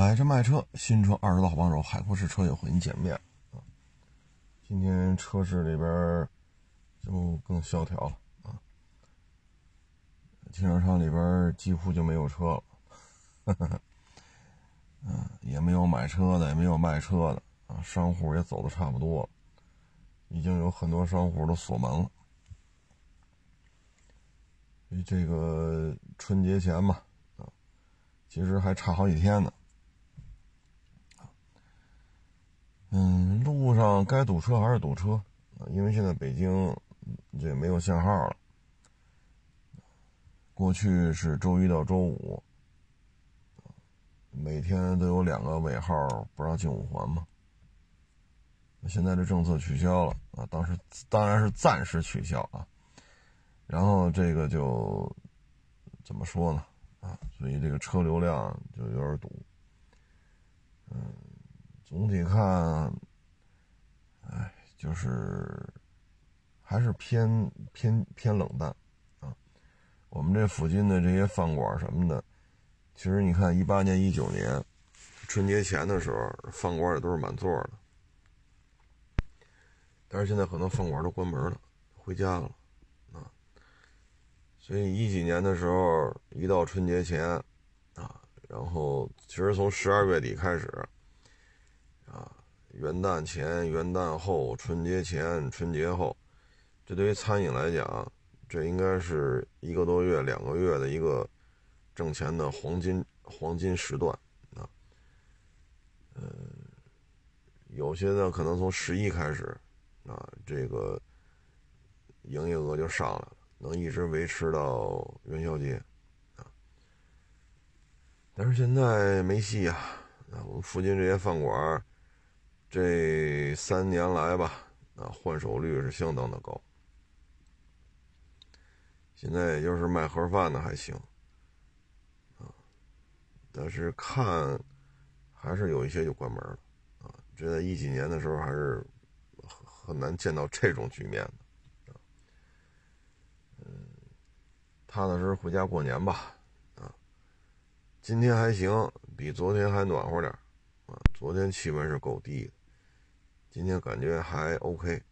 买车卖车，新车二手的好帮手，海阔试车友和您见面啊！今天车市里边就更萧条了啊，停车场里边几乎就没有车了，哈 哈嗯，也没有买车的，也没有卖车的啊，商户也走的差不多了，已经有很多商户都锁门了。这个春节前吧，啊，其实还差好几天呢。嗯，路上该堵车还是堵车，因为现在北京这没有限号了。过去是周一到周五，每天都有两个尾号不让进五环嘛。现在这政策取消了啊，当时当然是暂时取消啊。然后这个就怎么说呢？啊，所以这个车流量就有点堵。嗯，总体看，哎，就是还是偏偏偏冷淡啊。我们这附近的这些饭馆什么的，其实你看，一八年、一九年春节前的时候，饭馆也都是满座的。但是现在很多饭馆都关门了，回家了啊。所以一几年的时候，一到春节前，啊，然后其实从十二月底开始，元旦前、元旦后、春节前、春节后，这对于餐饮来讲，这应该是一个多月、两个月的一个挣钱的黄金黄金时段，啊，嗯，有些呢可能从十一开始，啊，这个营业额就上来了。能一直维持到元宵节，啊！但是现在没戏呀！啊，我们附近这些饭馆，这三年来吧，啊，换手率是相当的高。现在也就是卖盒饭的还行，啊，但是看还是有一些就关门了，啊，这在一几年的时候还是很难见到这种局面的。踏踏实实回家过年吧，啊，今天还行，比昨天还暖和点啊，昨天气温是够低的，今天感觉还 OK，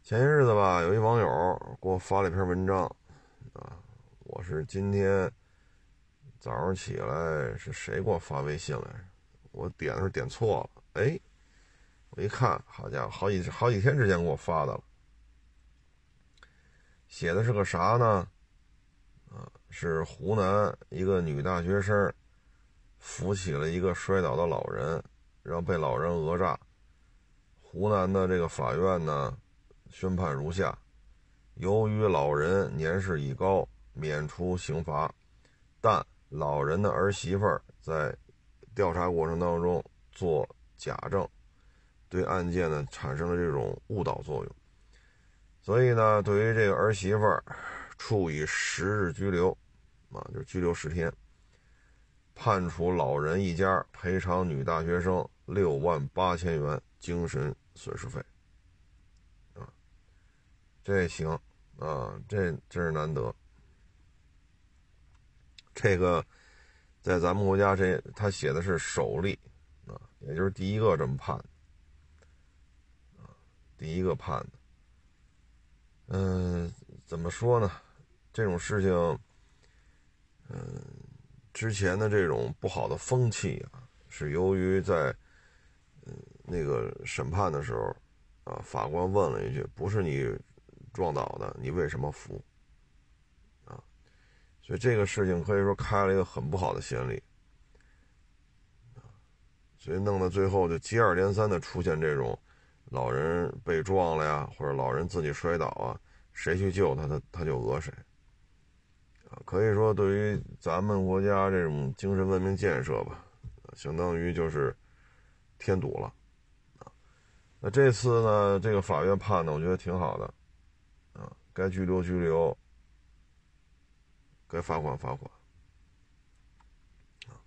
前些日子吧，有一网友给我发了一篇文章，啊，我是今天早上起来是谁给我发微信来着？我点的是点错了，哎，我一看，好家伙，好几好几天之前给我发的了。写的是个啥呢？啊，是湖南一个女大学生扶起了一个摔倒的老人，然后被老人讹诈。湖南的这个法院呢，宣判如下：由于老人年事已高，免除刑罚，但老人的儿媳妇在调查过程当中做假证，对案件呢产生了这种误导作用。所以呢，对于这个儿媳妇儿，处以十日拘留，啊，就是拘留十天，判处老人一家赔偿女大学生六万八千元精神损失费，啊，这行，啊，这真是难得。这个在咱们国家，这他写的是首例，啊，也就是第一个这么判，啊，第一个判的。嗯，怎么说呢？这种事情，嗯，之前的这种不好的风气啊，是由于在嗯那个审判的时候啊，法官问了一句：“不是你撞倒的，你为什么扶？”啊，所以这个事情可以说开了一个很不好的先例所以弄到最后就接二连三的出现这种。老人被撞了呀，或者老人自己摔倒啊，谁去救他，他他就讹谁。可以说对于咱们国家这种精神文明建设吧，相当于就是添堵了。那这次呢，这个法院判的，我觉得挺好的。啊，该拘留拘留，该罚款罚款。啊，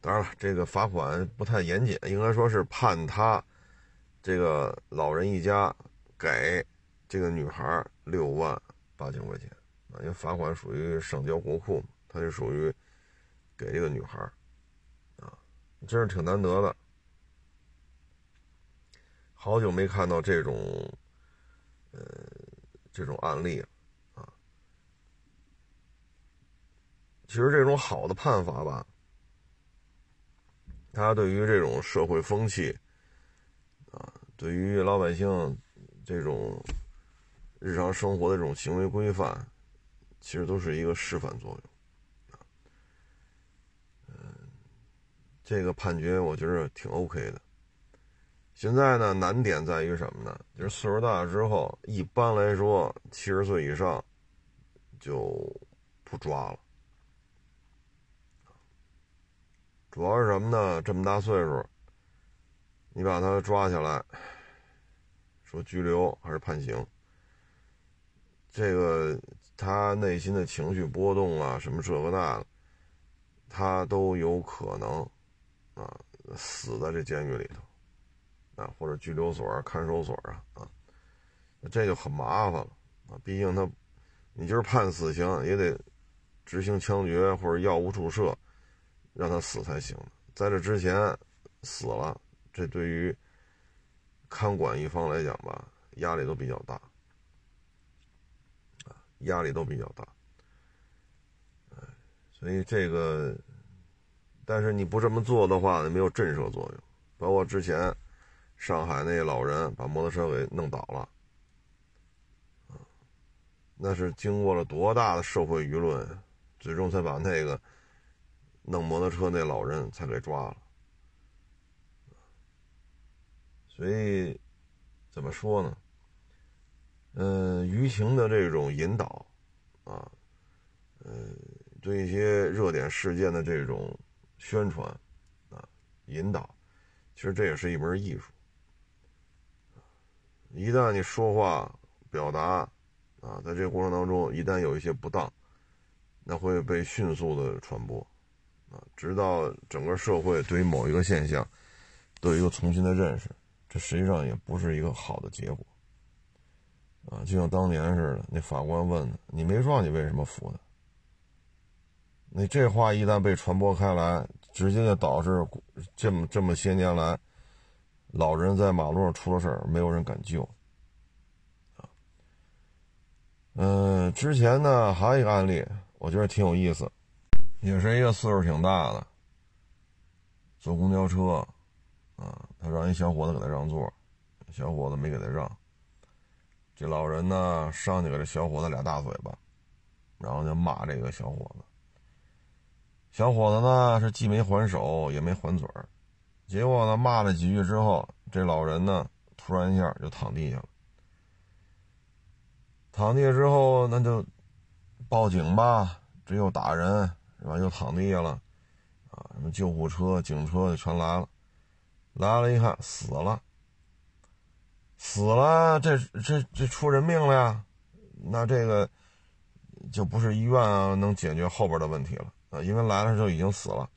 当然了，这个罚款不太严谨，应该说是判他。这个老人一家给这个女孩六万八千块钱啊，因为罚款属于上交国库嘛，他就属于给这个女孩啊真是挺难得的。好久没看到这种，呃，这种案例了啊。其实这种好的判罚吧，它对于这种社会风气，啊，对于老百姓这种日常生活的这种行为规范，其实都是一个示范作用。这个判决我觉得挺 OK 的。现在呢，难点在于什么呢？就是岁数大了之后，一般来说，七十岁以上就不抓了。主要是什么呢？这么大岁数，你把他抓起来，说拘留还是判刑？这个他内心的情绪波动啊，什么这个那的，他都有可能啊，死在这监狱里头。啊，或者拘留所、看守所啊，啊，这就很麻烦了啊。毕竟他，你就是判死刑，也得执行枪决或者药物注射，让他死才行。在这之前死了，这对于看管一方来讲吧，压力都比较大，压力都比较大。所以这个，但是你不这么做的话，没有震慑作用，包括之前。上海那老人把摩托车给弄倒了，那是经过了多大的社会舆论，最终才把那个弄摩托车那老人才给抓了。所以怎么说呢？嗯，舆情的这种引导啊，嗯，对一些热点事件的这种宣传啊引导，其实这也是一门艺术。一旦你说话表达啊，在这个过程当中，一旦有一些不当，那会被迅速的传播啊，直到整个社会对于某一个现象都有一个重新的认识，这实际上也不是一个好的结果啊。就像当年似的，那法官问你没撞，你为什么扶他？你这话一旦被传播开来，直接就导致这么这么些年来。老人在马路上出了事儿，没有人敢救。啊，嗯，之前呢还有一个案例，我觉得挺有意思，也是一个岁数挺大的，坐公交车，啊，他让一小伙子给他让座，小伙子没给他让，这老人呢上去给这小伙子俩大嘴巴，然后就骂这个小伙子，小伙子呢是既没还手也没还嘴儿。结果呢，骂了几句之后，这老人呢，突然一下就躺地下了。躺地下之后，那就报警吧，这又打人是吧？又躺地下了，啊，什么救护车、警车就全来了。来了，一看死了，死了，这这这出人命了呀！那这个就不是医院啊能解决后边的问题了啊，因为来了就已经死了。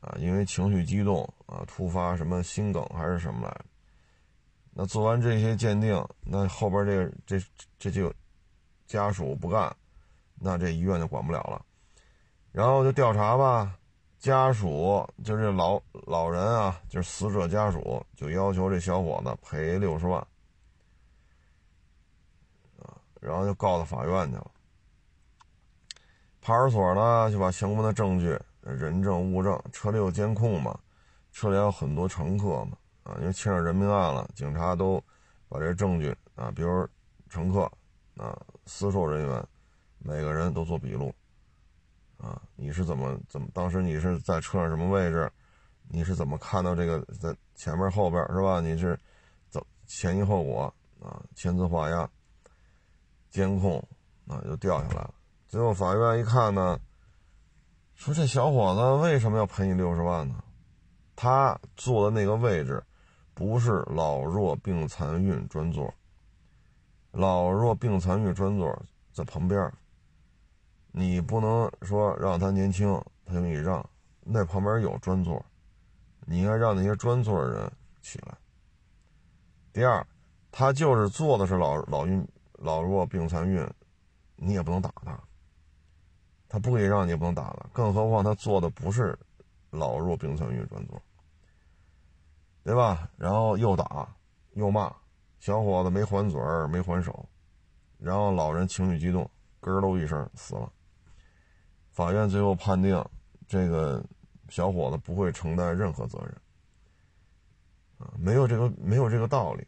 啊，因为情绪激动啊，突发什么心梗还是什么来？那做完这些鉴定，那后边这个这这就家属不干，那这医院就管不了了。然后就调查吧，家属就是老老人啊，就是死者家属就要求这小伙子赔六十万，然后就告到法院去了。派出所呢就把相关的证据。人证物证，车里有监控嘛？车里有很多乘客嘛？啊，因为牵扯人命案了，警察都把这证据啊，比如乘客啊、私售人员，每个人都做笔录啊。你是怎么怎么？当时你是在车上什么位置？你是怎么看到这个在前面后边是吧？你是怎前因后果啊？签字画押，监控啊，就掉下来了。最后法院一看呢。说这小伙子为什么要赔你六十万呢？他坐的那个位置，不是老弱病残孕专座。老弱病残孕专座在旁边，你不能说让他年轻，他就给你让。那旁边有专座，你应该让那些专座的人起来。第二，他就是坐的是老老孕老弱病残孕，你也不能打他。他不给让你也不能打了，更何况他坐的不是老弱病残孕专座，对吧？然后又打又骂，小伙子没还嘴儿，没还手，然后老人情绪激动，咯喽一声死了。法院最后判定，这个小伙子不会承担任何责任，啊，没有这个没有这个道理，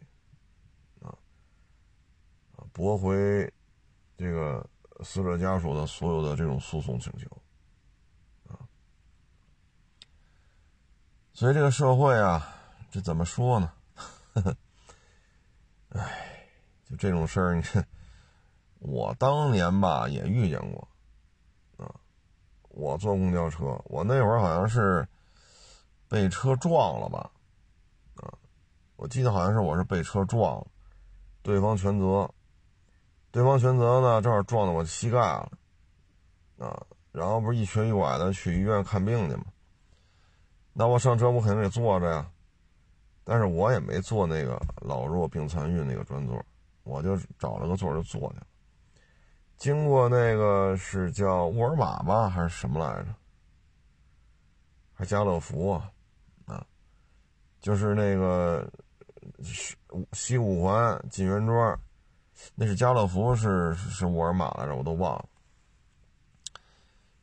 啊，驳回这个死者家属的所有的这种诉讼请求。啊所以这个社会啊，这怎么说呢？哎，就这种事儿，你看，我当年吧也遇见过，我坐公交车，我那会儿好像是被车撞了吧，啊，我记得好像是我是被车撞了，对方全责，对方全责呢，正好撞到我膝盖了，啊，然后不是一瘸一拐的去医院看病去吗？那我上车我肯定得坐着呀，但是我也没坐那个老弱病残孕那个专座，我就找了个座就坐去了。经过那个是叫沃尔玛吧，还是什么来着？还家乐福啊？啊，就是那个西五环金源庄，那是家乐福是是沃尔玛来着？我都忘了。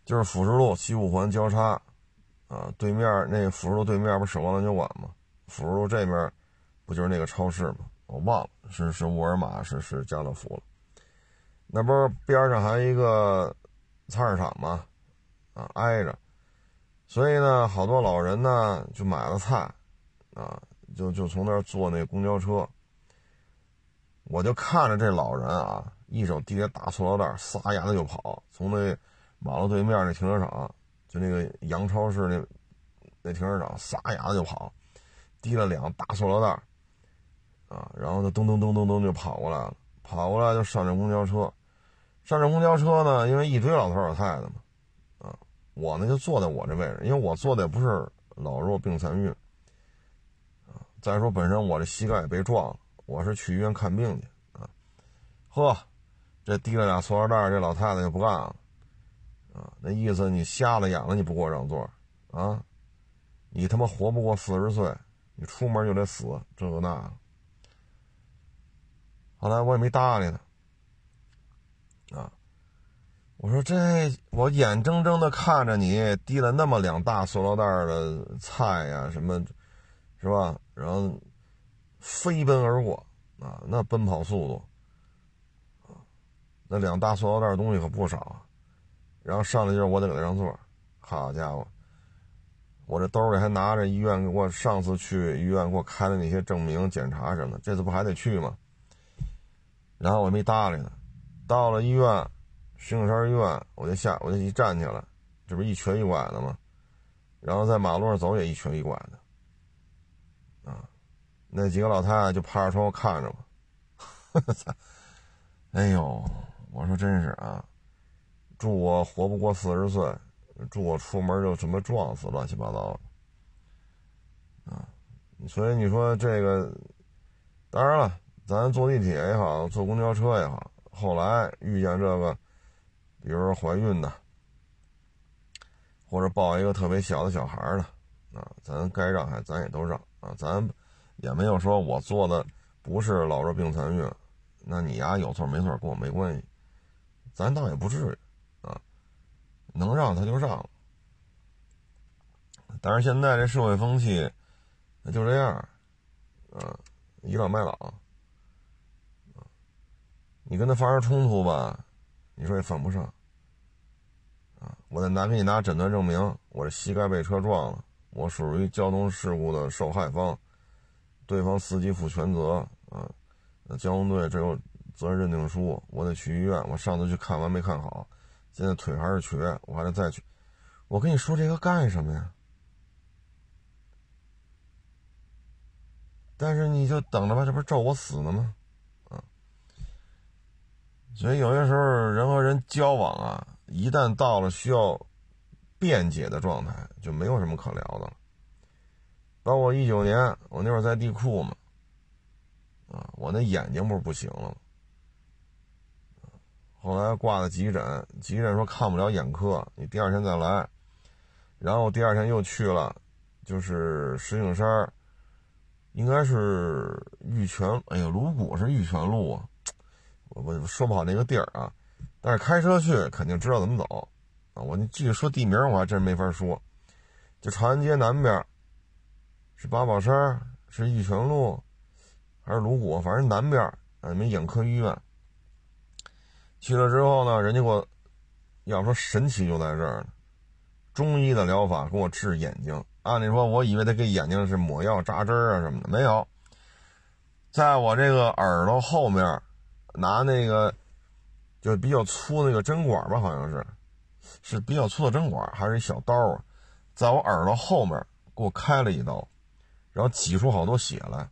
就是辅食路西五环交叉。啊，对面那个辅食路对面不是守望篮球馆吗？辅食路这边不就是那个超市吗？我忘了是是沃尔玛是是家乐福了。那不是边上还有一个菜市场吗？啊，挨着。所以呢，好多老人呢就买了菜，啊，就就从那儿坐那公交车。我就看着这老人啊，一手提着大塑料袋，撒丫子就跑，从那马路对面那停车场。就那个洋超市那那停车场，撒丫子就跑，提了两大塑料袋啊，然后就噔噔噔噔噔就跑过来了，跑过来就上这公交车，上这公交车呢，因为一堆老头老太太嘛，啊，我呢就坐在我这位置，因为我坐的也不是老弱病残孕，啊，再说本身我这膝盖也被撞了，我是去医院看病去啊，呵，这提了俩塑料袋，这老太太就不干了。啊，那意思你瞎了眼了，你不给我让座啊？你他妈活不过四十岁，你出门就得死，这个那。后来我也没搭理他。啊，我说这我眼睁睁的看着你提了那么两大塑料袋的菜呀，什么，是吧？然后飞奔而过啊，那奔跑速度啊，那两大塑料袋东西可不少啊。然后上来就是我得给他让座，好家伙，我这兜里还拿着医院给我上次去医院给我开的那些证明、检查什么，这次不还得去吗？然后我没搭理他，到了医院，石景山医院，我就下，我就一站起来，这不一瘸一拐的吗？然后在马路上走也一瘸一拐的，啊，那几个老太太就趴着窗户看着我，操！哎呦，我说真是啊。祝我活不过四十岁，祝我出门就什么撞死，乱七八糟的，啊！所以你说这个，当然了，咱坐地铁也好，坐公交车也好，后来遇见这个，比如说怀孕的，或者抱一个特别小的小孩的，啊，咱该让还咱也都让啊，咱也没有说我坐的不是老弱病残孕，那你呀有错没错跟我没关系，咱倒也不至于啊。能让他就让，但是现在这社会风气，那就这样，啊，倚老卖老，你跟他发生冲突吧，你说也犯不上，啊，我再拿给你拿诊断证明，我这膝盖被车撞了，我属于交通事故的受害方，对方司机负全责，啊，那交通队这有责任认定书，我得去医院，我上次去看完没看好。现在腿还是瘸，我还得再去。我跟你说这个干什么呀？但是你就等着吧，这不是咒我死呢吗？所以有些时候人和人交往啊，一旦到了需要辩解的状态，就没有什么可聊的了。包括一九年，我那会儿在地库嘛，啊，我那眼睛不是不行了吗？后来挂了急诊，急诊说看不了眼科，你第二天再来。然后第二天又去了，就是石景山，应该是玉泉，哎呀，鲁谷是玉泉路啊，我我说不好那个地儿啊，但是开车去肯定知道怎么走啊。我你具体说地名我还真没法说，就长安街南边是八宝山，是玉泉路，还是鲁谷，反正南边啊，没眼科医院。去了之后呢，人家给我要说神奇就在这儿呢，中医的疗法给我治眼睛。按理说，我以为他给眼睛是抹药扎针啊什么的，没有，在我这个耳朵后面拿那个就比较粗那个针管吧，好像是是比较粗的针管，还是一小刀啊，在我耳朵后面给我开了一刀，然后挤出好多血来。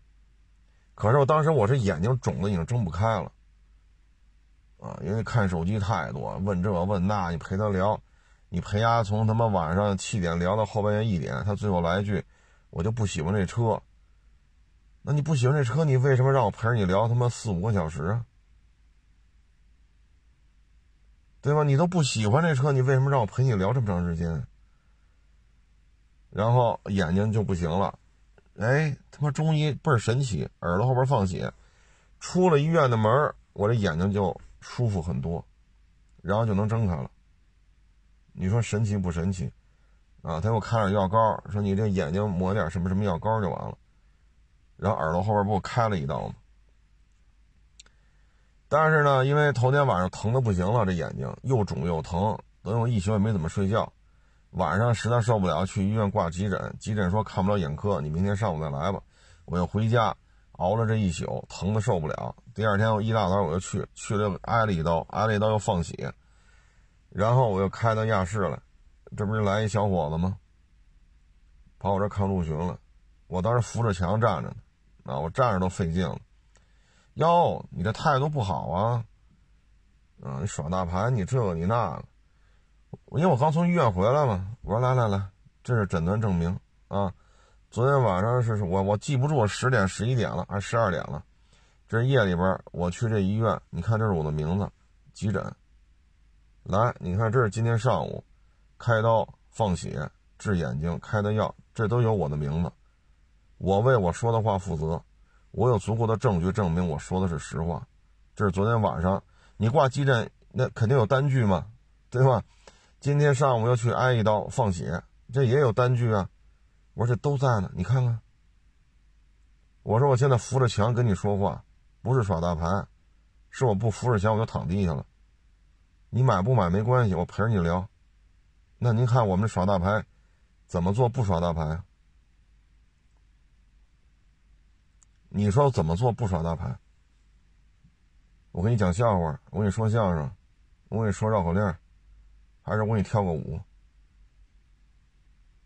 可是我当时我这眼睛肿的已经睁不开了。啊，因为看手机太多，问这问那，你陪他聊，你陪他从他妈晚上七点聊到后半夜一点，他最后来一句，我就不喜欢这车。那你不喜欢这车，你为什么让我陪着你聊他妈四五个小时啊？对吧？你都不喜欢这车，你为什么让我陪你聊这么长时间？然后眼睛就不行了，哎，他妈中医倍儿神奇，耳朵后边放血，出了医院的门，我这眼睛就。舒服很多，然后就能睁开了。你说神奇不神奇？啊，他给我开了药膏，说你这眼睛抹点什么什么药膏就完了。然后耳朵后边不我开了一刀吗？但是呢，因为头天晚上疼的不行了，这眼睛又肿又疼，等我一宿也没怎么睡觉。晚上实在受不了，去医院挂急诊，急诊说看不了眼科，你明天上午再来吧。我又回家。熬了这一宿，疼的受不了。第二天我一大早我就去，去了挨了一刀，挨了一刀又放血，然后我又开到亚市了。这不是来一小伙子吗？跑我这看陆巡了。我当时扶着墙站着呢，啊，我站着都费劲了。哟，你这态度不好啊！啊，你耍大牌，你这个你那个。因为我刚从医院回来嘛，我说来来来，这是诊断证明啊。昨天晚上是我我记不住十点十一点了还是十二点了，这夜里边我去这医院，你看这是我的名字，急诊。来，你看这是今天上午，开刀放血治眼睛开的药，这都有我的名字，我为我说的话负责，我有足够的证据证明我说的是实话。这是昨天晚上你挂急诊，那肯定有单据嘛，对吧？今天上午要去挨一刀放血，这也有单据啊。我说这都在呢，你看看。我说我现在扶着墙跟你说话，不是耍大牌，是我不扶着墙我就躺地下了。你买不买没关系，我陪着你聊。那您看我们耍大牌，怎么做不耍大牌？你说怎么做不耍大牌？我给你讲笑话，我给你说相声，我给你说绕口令，还是我给你跳个舞？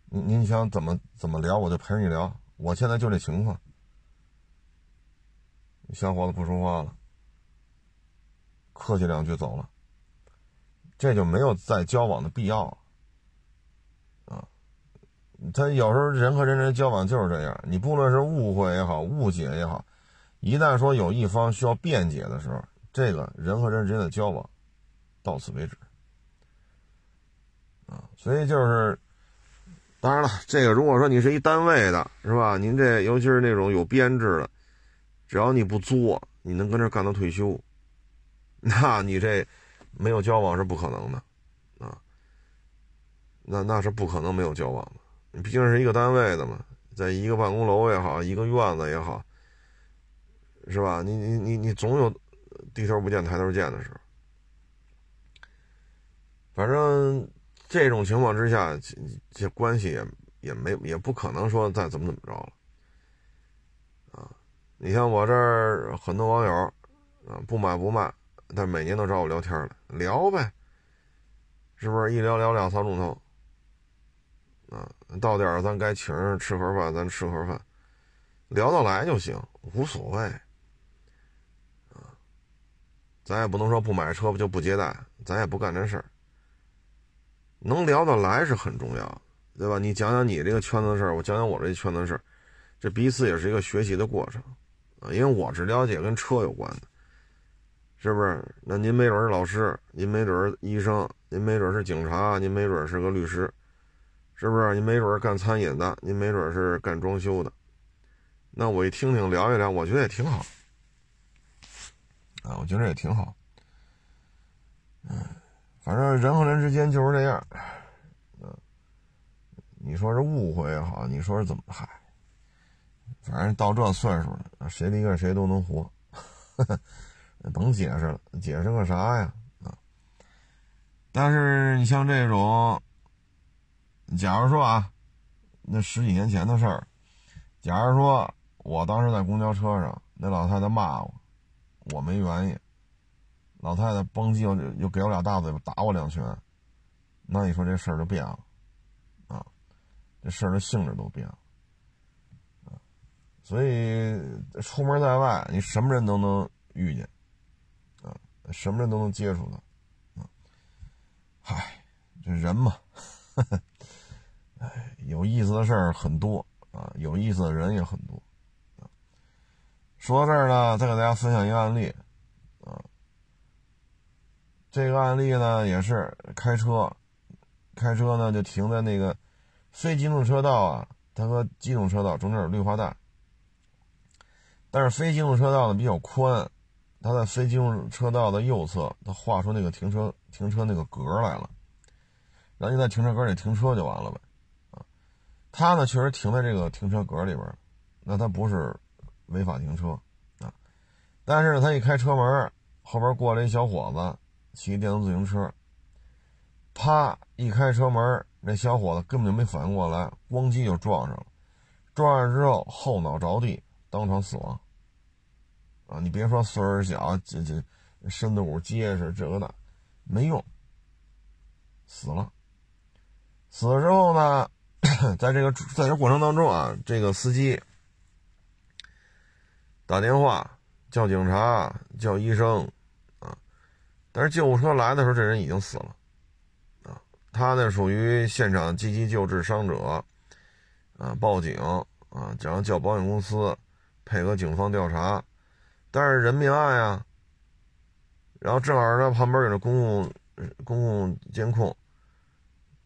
您您想怎么怎么聊，我就陪你聊。我现在就这情况。小伙子不说话了，客气两句走了。这就没有再交往的必要了。他有时候人和人之间交往就是这样，你不论是误会也好，误解也好，一旦说有一方需要辩解的时候，这个人和人之间的交往到此为止。啊，所以就是。当然了，这个如果说你是一单位的，是吧？您这尤其是那种有编制的，只要你不作，你能跟这干到退休，那你这没有交往是不可能的，啊，那那是不可能没有交往的。你毕竟是一个单位的嘛，在一个办公楼也好，一个院子也好，是吧？你你你你总有低头不见抬头见的时候，反正。这种情况之下，这这关系也也没也不可能说再怎么怎么着了，啊！你像我这儿很多网友，啊，不买不卖，但每年都找我聊天了，聊呗，是不是一聊聊两三钟头？啊，到点儿咱该请人吃盒饭，咱吃盒饭，聊得来就行，无所谓，啊，咱也不能说不买车就不接待，咱也不干这事儿。能聊得来是很重要，对吧？你讲讲你这个圈子的事儿，我讲讲我这圈子的事儿，这彼此也是一个学习的过程啊。因为我只了解跟车有关的，是不是？那您没准是老师，您没准是医生，您没准是警察，您没准是个律师，是不是？您没准干餐饮的，您没准是干装修的。那我一听听，聊一聊，我觉得也挺好。啊，我觉得也挺好。嗯，反正人和人之间就是这样。嗯，你说是误会也好，你说是怎么嗨？反正到这岁数了，谁离开谁都能活。甭解释了，解释个啥呀？啊！但是你像这种，假如说啊，那十几年前的事儿，假如说我当时在公交车上，那老太太骂我，我没原因，老太太嘣叽又又给我俩大嘴巴，打我两拳，那你说这事儿就变了。啊？这事儿的性质都变了！所以出门在外，你什么人都能遇见。啊什么人都能接触的，啊，嗨，这人嘛，哎，有意思的事儿很多啊，有意思的人也很多，说到这儿呢，再给大家分享一个案例，啊，这个案例呢也是开车，开车呢就停在那个非机动车道啊，它和机动车道中间有绿化带，但是非机动车道呢比较宽。他在非机动车道的右侧，他画出那个停车停车那个格来了，然后你在停车格里停车就完了呗，他呢确实停在这个停车格里边，那他不是违法停车啊，但是他一开车门，后边过来一小伙子骑电动自行车，啪一开车门，那小伙子根本就没反应过来，咣叽就撞上了，撞上之后后脑着地，当场死亡。啊，你别说岁数小，这这身子骨结实，这个那没用，死了。死了之后呢，在这个在这过程当中啊，这个司机打电话叫警察叫医生啊，但是救护车来的时候，这人已经死了啊。他呢属于现场积极救治伤者啊，报警啊，然后叫保险公司配合警方调查。但是人命案呀，然后正好呢，旁边有这公共公共监控，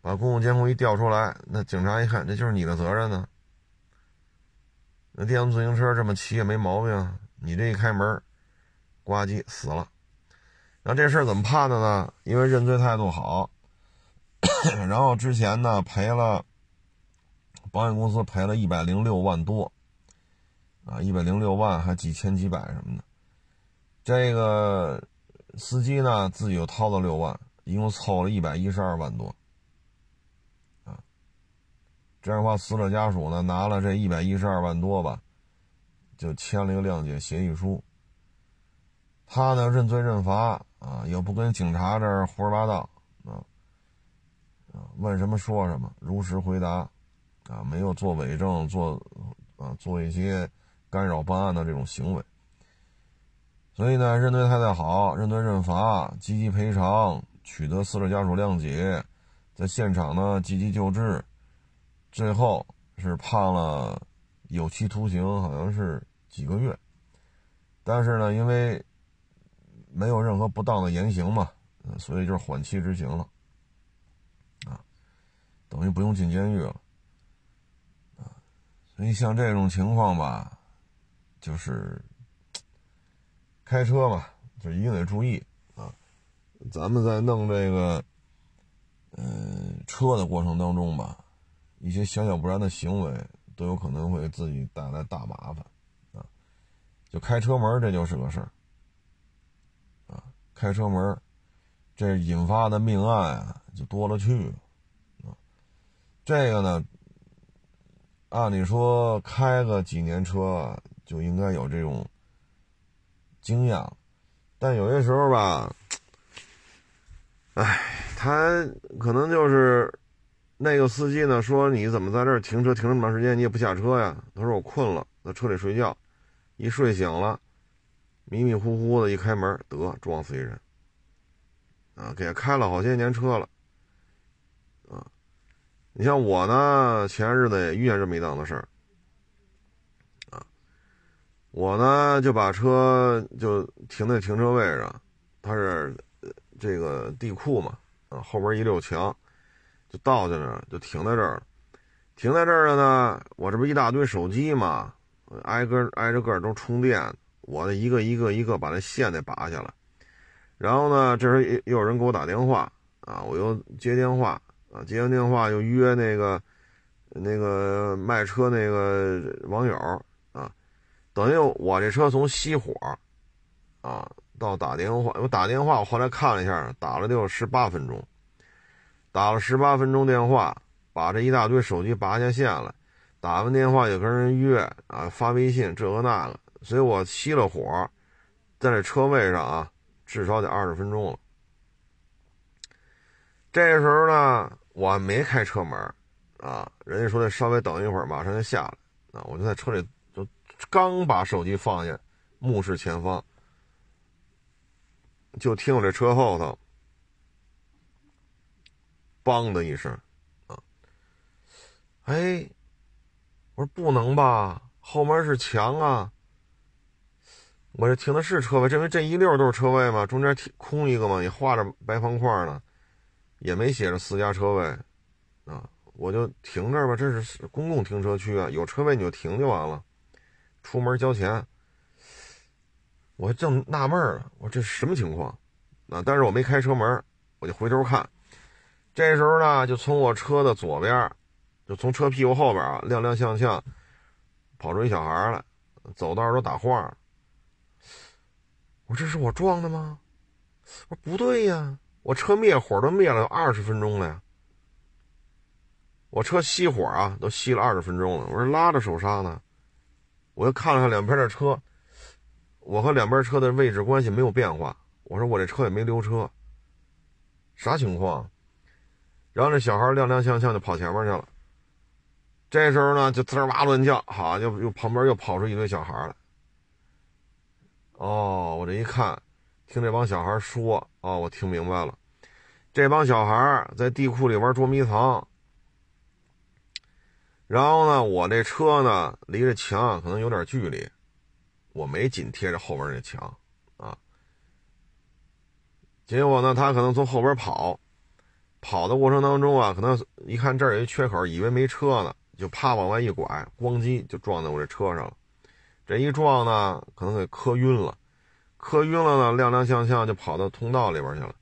把公共监控一调出来，那警察一看，这就是你的责任呢。那电动自行车这么骑也没毛病，你这一开门，呱唧死了。那这事儿怎么判的呢？因为认罪态度好，然后之前呢赔了，保险公司赔了一百零六万多。啊，一百零六万还几千几百什么的，这个司机呢自己又掏了六万，一共凑了一百一十二万多。这样的话，死者家属呢拿了这一百一十二万多吧，就签了一个谅解协议书。他呢认罪认罚啊，也不跟警察这儿胡说八道啊，啊问什么说什么，如实回答，啊没有做伪证，做啊做一些。干扰办案的这种行为，所以呢，认罪态度好，认罪认罚，积极赔偿，取得死者家属谅解，在现场呢积极救治，最后是判了有期徒刑，好像是几个月，但是呢，因为没有任何不当的言行嘛，所以就是缓期执行了，啊，等于不用进监狱了，啊，所以像这种情况吧。就是开车嘛，就一定得注意啊！咱们在弄这个，嗯，车的过程当中吧，一些小小不然的行为都有可能会自己带来大麻烦啊！就开车门，这就是个事儿啊！开车门，这引发的命案啊，就多了去了啊！这个呢，按理说开个几年车。就应该有这种经验，但有些时候吧，哎，他可能就是那个司机呢，说你怎么在这儿停车停这么长时间，你也不下车呀？他说我困了，在车里睡觉，一睡醒了，迷迷糊糊的一开门，得撞死一人，啊，给开了好些年车了，啊，你像我呢，前日子也遇见这么一档子事儿。我呢就把车就停在停车位上，它是这个地库嘛，啊后边一溜墙，就倒在那儿，就停在这儿了。停在这儿了呢，我这不一大堆手机嘛，挨个挨着个都充电，我的一个一个一个把那线得拔下来。然后呢，这时候又又有人给我打电话啊，我又接电话啊，接完电话又约那个那个卖车那个网友啊，等于我这车从熄火啊到打电话，我打电话我后来看了一下，打了得有十八分钟，打了十八分钟电话。把这一大堆手机拔下线了，打完电话就跟人约啊，发微信这个那个，所以我熄了火，在这车位上啊，至少得二十分钟了。这时候呢，我没开车门啊，人家说得稍微等一会儿，马上就下来啊，我就在车里就刚把手机放下，目视前方，就听我这车后头，梆的一声。啊哎，我说不能吧，后门是墙啊。我这停的是车位，这为这一溜都是车位嘛，中间空一个嘛，也画着白方块呢，也没写着私家车位啊。我就停这儿吧，这是公共停车区啊，有车位你就停就完了，出门交钱。我正纳闷呢，我这什么情况啊？但是我没开车门，我就回头看，这时候呢，就从我车的左边。就从车屁股后边啊，踉踉跄跄跑出一小孩来，走道都打晃。我说这是我撞的吗？我说不对呀，我车灭火都灭了有二十分钟了呀。我车熄火啊，都熄了二十分钟了。我说拉着手刹呢，我又看了看两边的车，我和两边车的位置关系没有变化。我说我这车也没溜车，啥情况？然后这小孩踉踉跄跄就跑前面去了。这时候呢，就滋哇乱叫，好，又又旁边又跑出一堆小孩来。哦，我这一看，听这帮小孩说，哦，我听明白了，这帮小孩在地库里玩捉迷藏。然后呢，我这车呢离着墙可能有点距离，我没紧贴着后边那墙啊。结果呢，他可能从后边跑，跑的过程当中啊，可能一看这儿有一缺口，以为没车呢。就啪往外一拐，咣叽就撞在我这车上了。这一撞呢，可能给磕晕了，磕晕了呢，踉踉跄跄就跑到通道里边去了。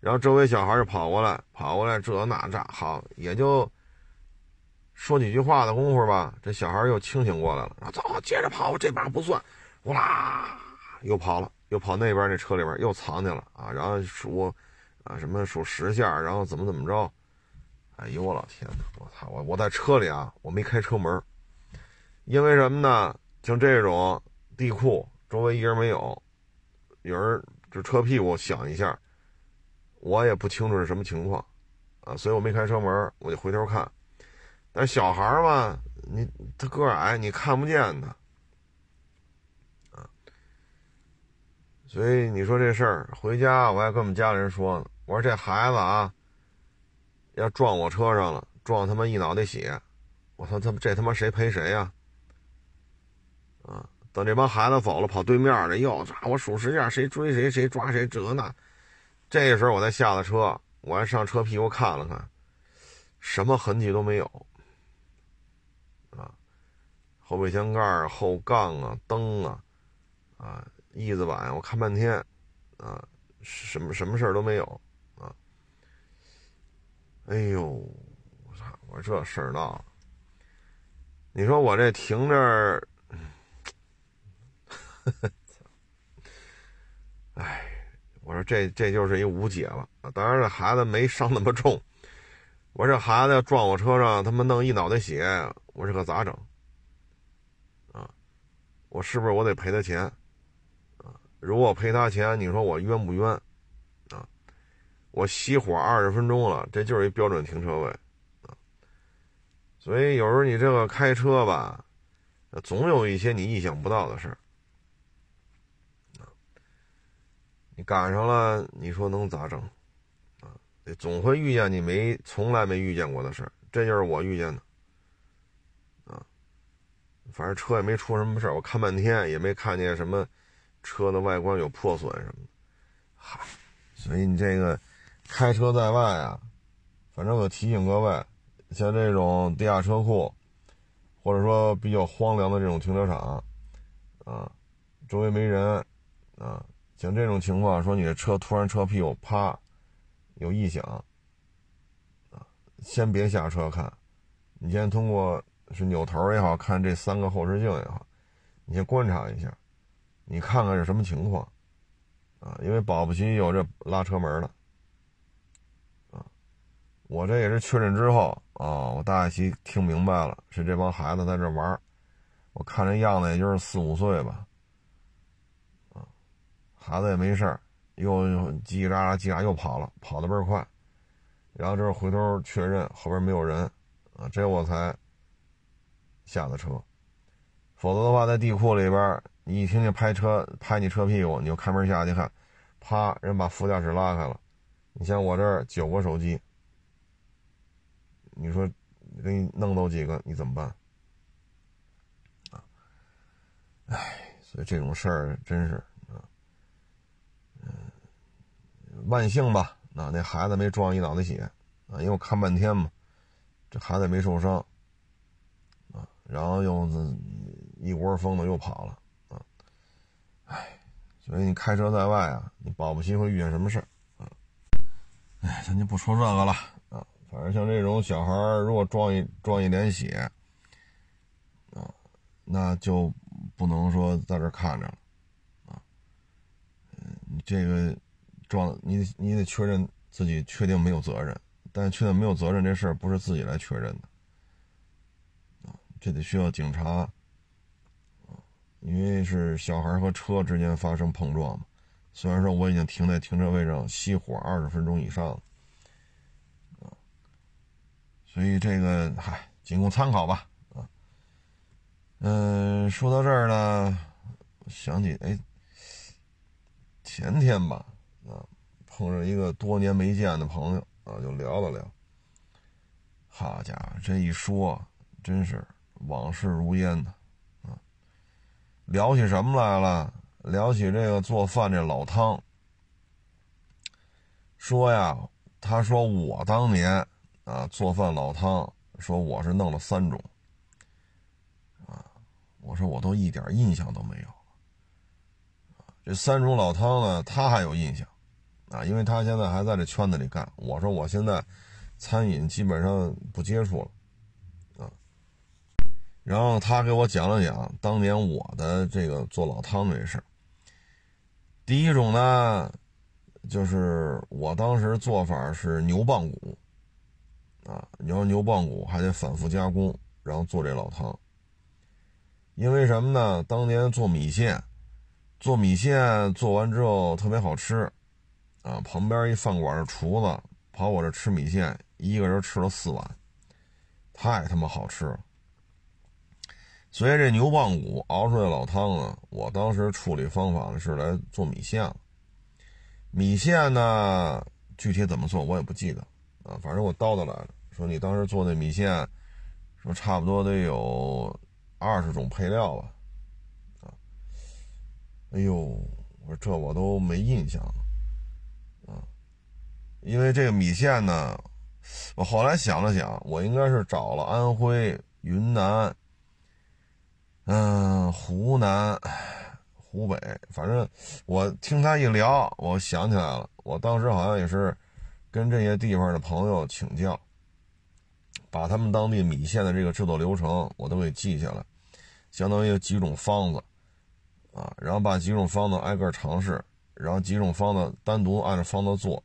然后周围小孩就跑过来，跑过来这那这，好也就说几句话的功夫吧，这小孩又清醒过来了。走，接着跑，这把不算，哇又跑了，又跑那边那车里边又藏去了啊。然后数啊什么数十下，然后怎么怎么着。哎呦我老天哪！我操我我在车里啊，我没开车门，因为什么呢？像这种地库周围一人没有，有人就车屁股响一下，我也不清楚是什么情况啊，所以我没开车门，我就回头看。但小孩嘛，你他个矮，你看不见他所以你说这事儿，回家我还跟我们家里人说呢，我说这孩子啊。要撞我车上了，撞他妈一脑袋血，我操，他妈这他妈谁赔谁呀？啊，等这帮孩子走了，跑对面的又抓我数十下，谁追谁，谁抓谁，这那。这时候我才下了车，我还上车屁股看了看，什么痕迹都没有。啊，后备箱盖、后杠啊、灯啊、啊翼子板，我看半天，啊，什么什么事儿都没有。啊哎呦，我操！我这事儿闹，你说我这停这儿，哎，我说这这就是一无解了。当然这孩子没伤那么重，我这孩子撞我车上，他妈弄一脑袋血，我这可咋整？啊，我是不是我得赔他钱？如果赔他钱，你说我冤不冤？啊我熄火二十分钟了，这就是一标准停车位，啊，所以有时候你这个开车吧，总有一些你意想不到的事儿，啊，你赶上了，你说能咋整？啊，总会遇见你没从来没遇见过的事儿，这就是我遇见的，啊，反正车也没出什么事儿，我看半天也没看见什么车的外观有破损什么的，嗨，所以你这个。开车在外啊，反正我提醒各位，像这种地下车库，或者说比较荒凉的这种停车场，啊，周围没人，啊，像这种情况，说你的车突然车屁股啪有异响，啊，先别下车看，你先通过是扭头也好看这三个后视镜也好，你先观察一下，你看看是什么情况，啊，因为保不齐有这拉车门的。啊。我这也是确认之后啊，我大概听明白了，是这帮孩子在这玩我看这样子也就是四五岁吧，啊，孩子也没事，又叽叽喳喳叽喳又跑了，跑得倍儿快，然后这回头确认后边没有人，啊，这我才下的车，否则的话在地库里边，你一听见拍车拍你车屁股，你就开门下去看，啪，人把副驾驶拉开了，你像我这儿九个手机。你说给你弄走几个，你怎么办？啊，哎，所以这种事儿真是啊，嗯，万幸吧，那那孩子没撞一脑袋血啊，因为我看半天嘛，这孩子没受伤啊，然后又一窝蜂的又跑了，所以你开车在外啊，你保不齐会遇见什么事儿啊，哎，咱就不说这个了啊。反正像这种小孩如果撞一撞一脸血，啊，那就不能说在这看着了，啊，嗯，这个撞你你得确认自己确定没有责任，但确定没有责任这事儿不是自己来确认的，啊，这得需要警察，因为是小孩和车之间发生碰撞嘛，虽然说我已经停在停车位上熄火二十分钟以上了。所以这个嗨，仅供参考吧，啊，嗯，说到这儿呢，想起哎，前天吧，啊，碰着一个多年没见的朋友啊，就聊了聊。好家伙，这一说，真是往事如烟呐，聊起什么来了？聊起这个做饭这老汤，说呀，他说我当年。啊，做饭老汤，说我是弄了三种，啊，我说我都一点印象都没有，这三种老汤呢，他还有印象，啊，因为他现在还在这圈子里干。我说我现在餐饮基本上不接触了，然后他给我讲了讲当年我的这个做老汤这事儿。第一种呢，就是我当时做法是牛棒骨。啊，你要牛棒骨还得反复加工，然后做这老汤。因为什么呢？当年做米线，做米线做完之后特别好吃，啊，旁边一饭馆的厨子跑我这吃米线，一个人吃了四碗，太他妈好吃了。所以这牛棒骨熬出来老汤呢，我当时处理方法呢是来做米线。米线呢，具体怎么做我也不记得。啊，反正我叨叨来了，说你当时做那米线，说差不多得有二十种配料吧，啊，哎呦，我说这我都没印象了，啊，因为这个米线呢，我后来想了想，我应该是找了安徽、云南，嗯，湖南、湖北，反正我听他一聊，我想起来了，我当时好像也是。跟这些地方的朋友请教，把他们当地米线的这个制作流程我都给记下来，相当于有几种方子，啊，然后把几种方子挨个尝试，然后几种方子单独按照方子做，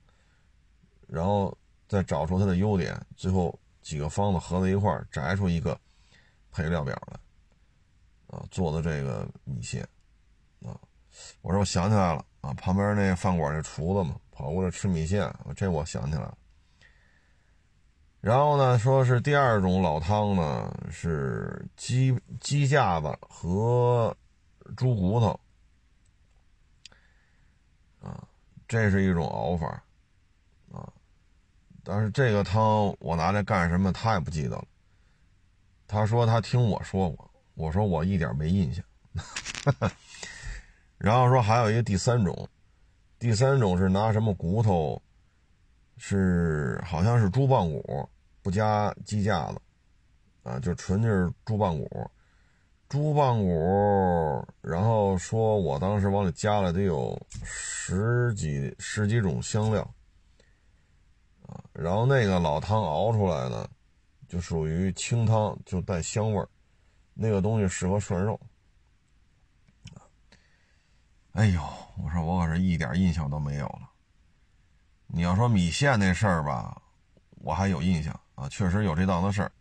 然后再找出它的优点，最后几个方子合在一块儿摘出一个配料表来，做的这个米线，啊，我说我想起来了，啊，旁边那饭馆那厨子嘛。跑过来吃米线，这我想起来了。然后呢，说是第二种老汤呢，是鸡鸡架子和猪骨头，啊，这是一种熬法，啊，但是这个汤我拿来干什么，他也不记得了。他说他听我说过，我说我一点没印象。然后说还有一个第三种。第三种是拿什么骨头是好像是猪棒骨，不加鸡架子，啊，就纯就是猪棒骨。猪棒骨，然后说我当时往里加了得有十几十几种香料，啊，然后那个老汤熬出来呢，就属于清汤，就带香味儿，那个东西适合涮肉。哎呦，我说我可是一点印象都没有了。你要说米线那事儿吧，我还有印象啊，确实有这档子事儿，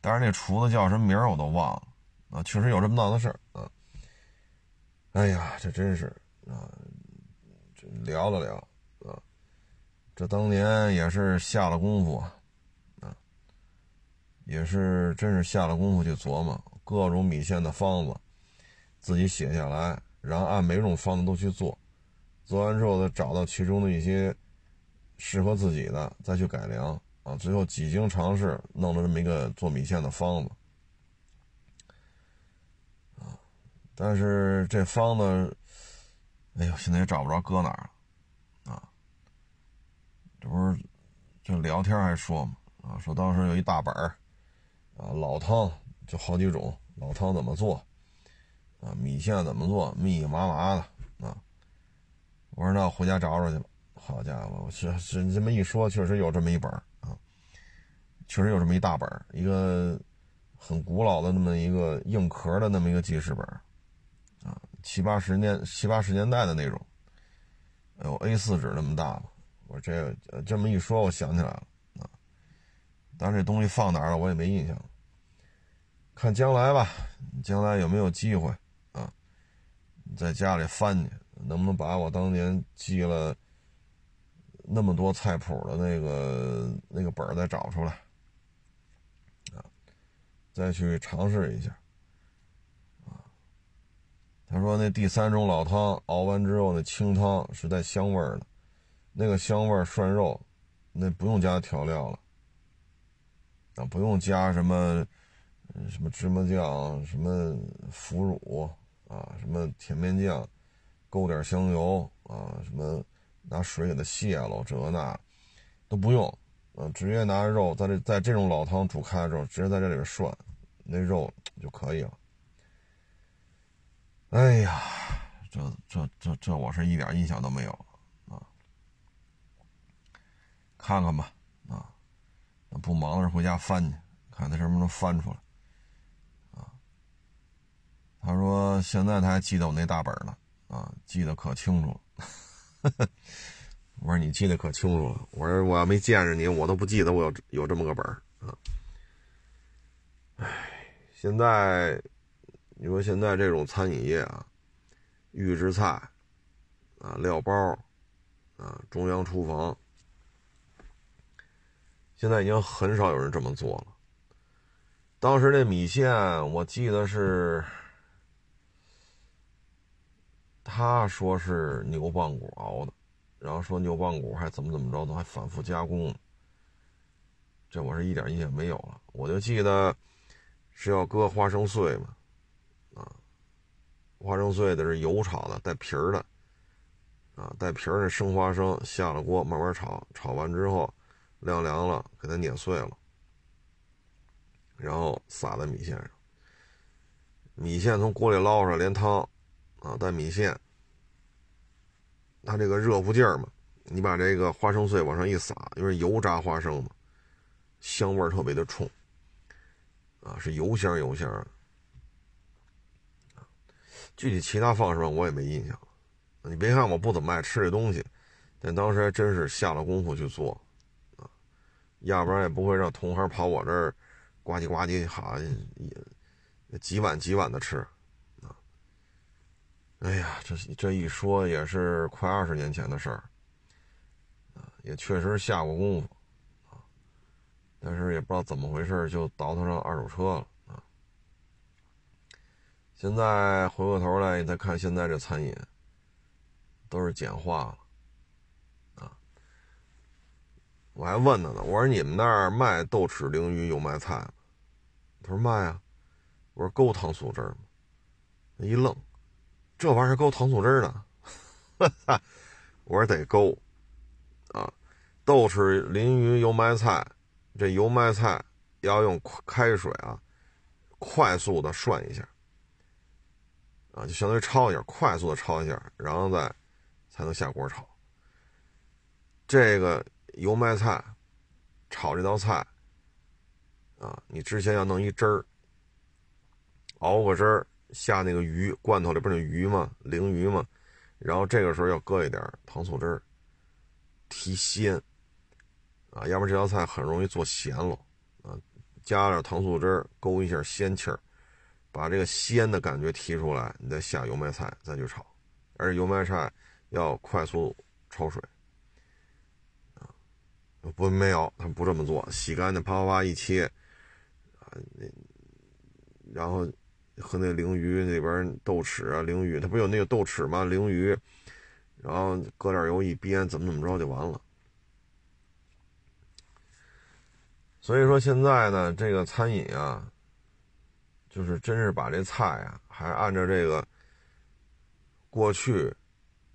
但是那厨子叫什么名儿我都忘了。啊，确实有这么档子事儿啊！哎呀，这真是啊，这聊了聊啊，这当年也是下了功夫，也是真是下了功夫去琢磨各种米线的方子，自己写下来，然后按每种方子都去做，做完之后再找到其中的一些适合自己的，再去改良啊，最后几经尝试，弄了这么一个做米线的方子啊。但是这方子，哎呦，现在也找不着搁哪儿了，啊，这不是就聊天还说嘛，啊，说当时有一大本儿，啊，老汤就好几种，老汤怎么做，啊，米线怎么做，密密麻麻的，啊，我说那回家找找去吧。好家伙，我是是这么一说，确实有这么一本啊，确实有这么一大本一个很古老的那么一个硬壳的那么一个记事本。啊七八十年、七八十年代的那种，有 A 四纸那么大？我这这么一说，我想起来了。但是这东西放哪儿了，我也没印象。看将来吧，将来有没有机会啊？在家里翻去，能不能把我当年记了那么多菜谱的那个那个本儿再找出来啊？再去尝试一下。他说：“那第三种老汤熬完之后，那清汤是带香味儿的，那个香味儿涮肉，那不用加调料了，啊，不用加什么，什么芝麻酱，什么腐乳啊，什么甜面酱，勾点香油啊，什么拿水给它卸了，这那都不用，啊，直接拿肉在这在这种老汤煮开之后，直接在这里边涮，那肉就可以了。”哎呀，这这这这，我是一点印象都没有啊！看看吧，不忙的时候回家翻去，看他什么时候翻出来。啊，他说现在他还记得我那大本呢，啊，记得可清楚了。我说你记得可清楚了。我说我要没见着你，我都不记得我有有这么个本儿啊。哎，现在。你说现在这种餐饮业啊，预制菜啊、料包啊、中央厨房，现在已经很少有人这么做了。当时那米线，我记得是他说是牛棒骨熬的，然后说牛棒骨还怎么怎么着的，还反复加工。这我是一点印象没有了，我就记得是要搁花生碎嘛。啊花生碎的是油炒的，带皮儿的，啊，带皮儿的生花生下了锅慢慢炒，炒完之后晾凉了，给它碾碎了，然后撒在米线上。米线从锅里捞出来，连汤，啊，带米线，它这个热乎劲儿嘛，你把这个花生碎往上一撒，因为油炸花生嘛，香味儿特别的冲，啊，是油香油香的。具体其他方式我也没印象了。你别看我不怎么爱吃这东西，但当时还真是下了功夫去做，要不然也不会让同行跑我这儿，呱唧呱唧哈，也几碗几碗的吃，啊，哎呀，这这一说也是快二十年前的事儿，啊，也确实下过功夫，啊，但是也不知道怎么回事就倒腾上二手车了。现在回过头来，你再看现在这餐饮，都是简化了，啊！我还问他呢，我说你们那儿卖豆豉鲮鱼油麦菜吗？他说卖啊。我说勾糖醋汁儿吗？一愣，这玩意儿勾糖醋汁儿呢？我说得勾，啊，豆豉鲮鱼油麦菜，这油麦菜要用开水啊，快速的涮一下，啊，就相当于焯一下，快速的焯一下，然后再才能下锅炒。这个油麦菜炒这道菜，啊，你之前要弄一汁儿，熬个汁儿，下那个鱼罐头里边那鱼嘛，鲮鱼嘛，然后这个时候要搁一点糖醋汁儿，提鲜。啊，要不然这道菜很容易做咸了啊！加点糖醋汁儿，勾一下鲜气儿，把这个鲜的感觉提出来，你再下油麦菜再去炒，而油麦菜要快速焯水！不，没有，他不这么做，洗干净，啪啪啪一切啊，那然后和那鲮鱼那边豆豉啊，鲮鱼它不有那个豆豉吗？鲮鱼，然后搁点油一煸，怎么怎么着就完了。所以说现在呢，这个餐饮啊，就是真是把这菜啊，还按照这个过去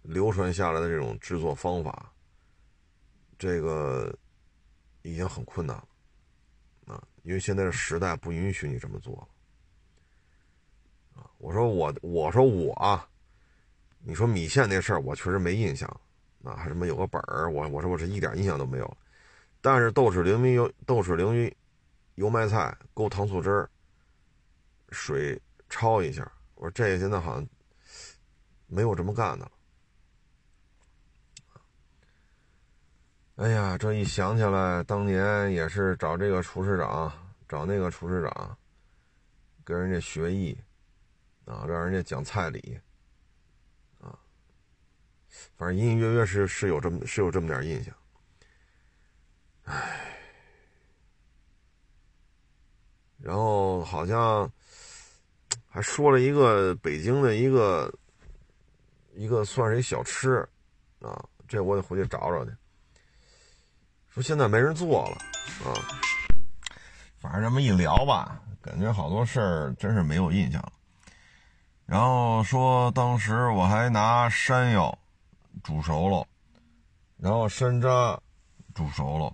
流传下来的这种制作方法，这个已经很困难了啊！因为现在的时代不允许你这么做了啊！我说我，我说我啊，你说米线那事儿，我确实没印象啊，还什么有个本儿，我我说我是一点印象都没有。但是豆豉鲮鱼油豆豉鲮鱼油麦菜勾糖醋汁儿，水焯一下。我说这现在好像没有这么干的了。哎呀，这一想起来，当年也是找这个厨师长，找那个厨师长，跟人家学艺啊，让人家讲菜理啊，反正隐隐约约是是有这么是有这么点印象。唉，然后好像还说了一个北京的一个一个算是一小吃啊，这我得回去找找去。说现在没人做了啊，反正这么一聊吧，感觉好多事儿真是没有印象了。然后说当时我还拿山药煮熟了，然后山楂煮熟了。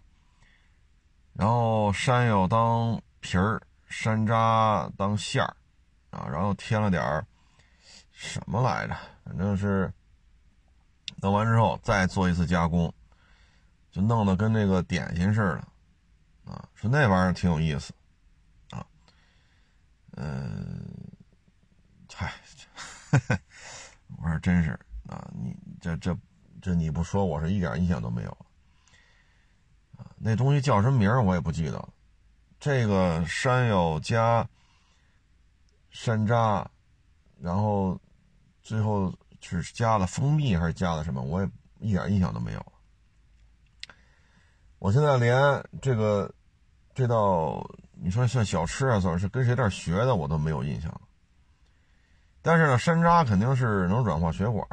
然后山药当皮儿，山楂当馅儿，啊，然后添了点儿什么来着？反正是弄完之后再做一次加工，弄得跟那个点心似的，啊，说那玩意儿挺有意思，啊，嗯，嗨，我说真是啊，你这这这你不说，我是一点印象都没有。那东西叫什么名我也不记得了。这个山药加山楂，然后最后是加了蜂蜜还是加了什么，我也一点印象都没有。我现在连这个这道你说像小吃啊，算是跟谁这儿学的，我都没有印象了。但是呢，山楂肯定是能软化血管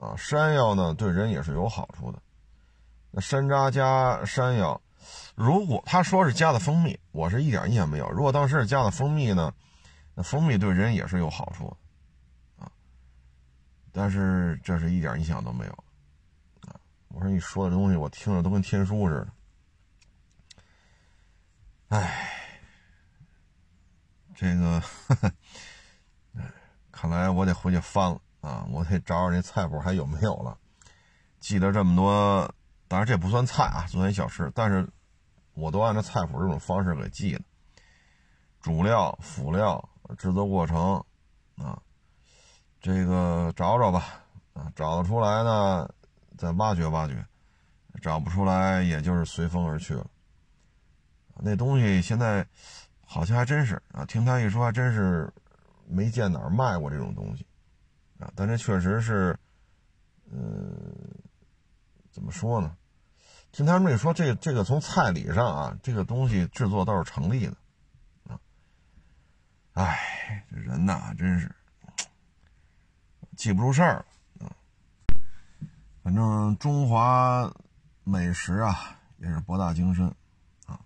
啊，山药呢对人也是有好处的。那山楂加山药，如果他说是加的蜂蜜，我是一点印象没有。如果当时是加的蜂蜜呢，那蜂蜜对人也是有好处的啊。但是这是一点印象都没有。我说你说的东西，我听着都跟天书似的。哎，这个，看来我得回去翻了啊，我得找找这菜谱还有没有了。记得这么多。当然这不算菜啊，算小吃。但是，我都按照菜谱这种方式给记了，主料、辅料、制作过程，啊，这个找找吧，啊，找得出来呢，再挖掘挖掘；找不出来，也就是随风而去了。那东西现在好像还真是啊，听他一说，还真是没见哪儿卖过这种东西，啊，但这确实是，嗯。怎么说呢？听他们一说，这这个从菜理上啊，这个东西制作倒是成立的，啊，哎，这人呐，真是 记不住事儿。反正中华美食啊，也是博大精深啊，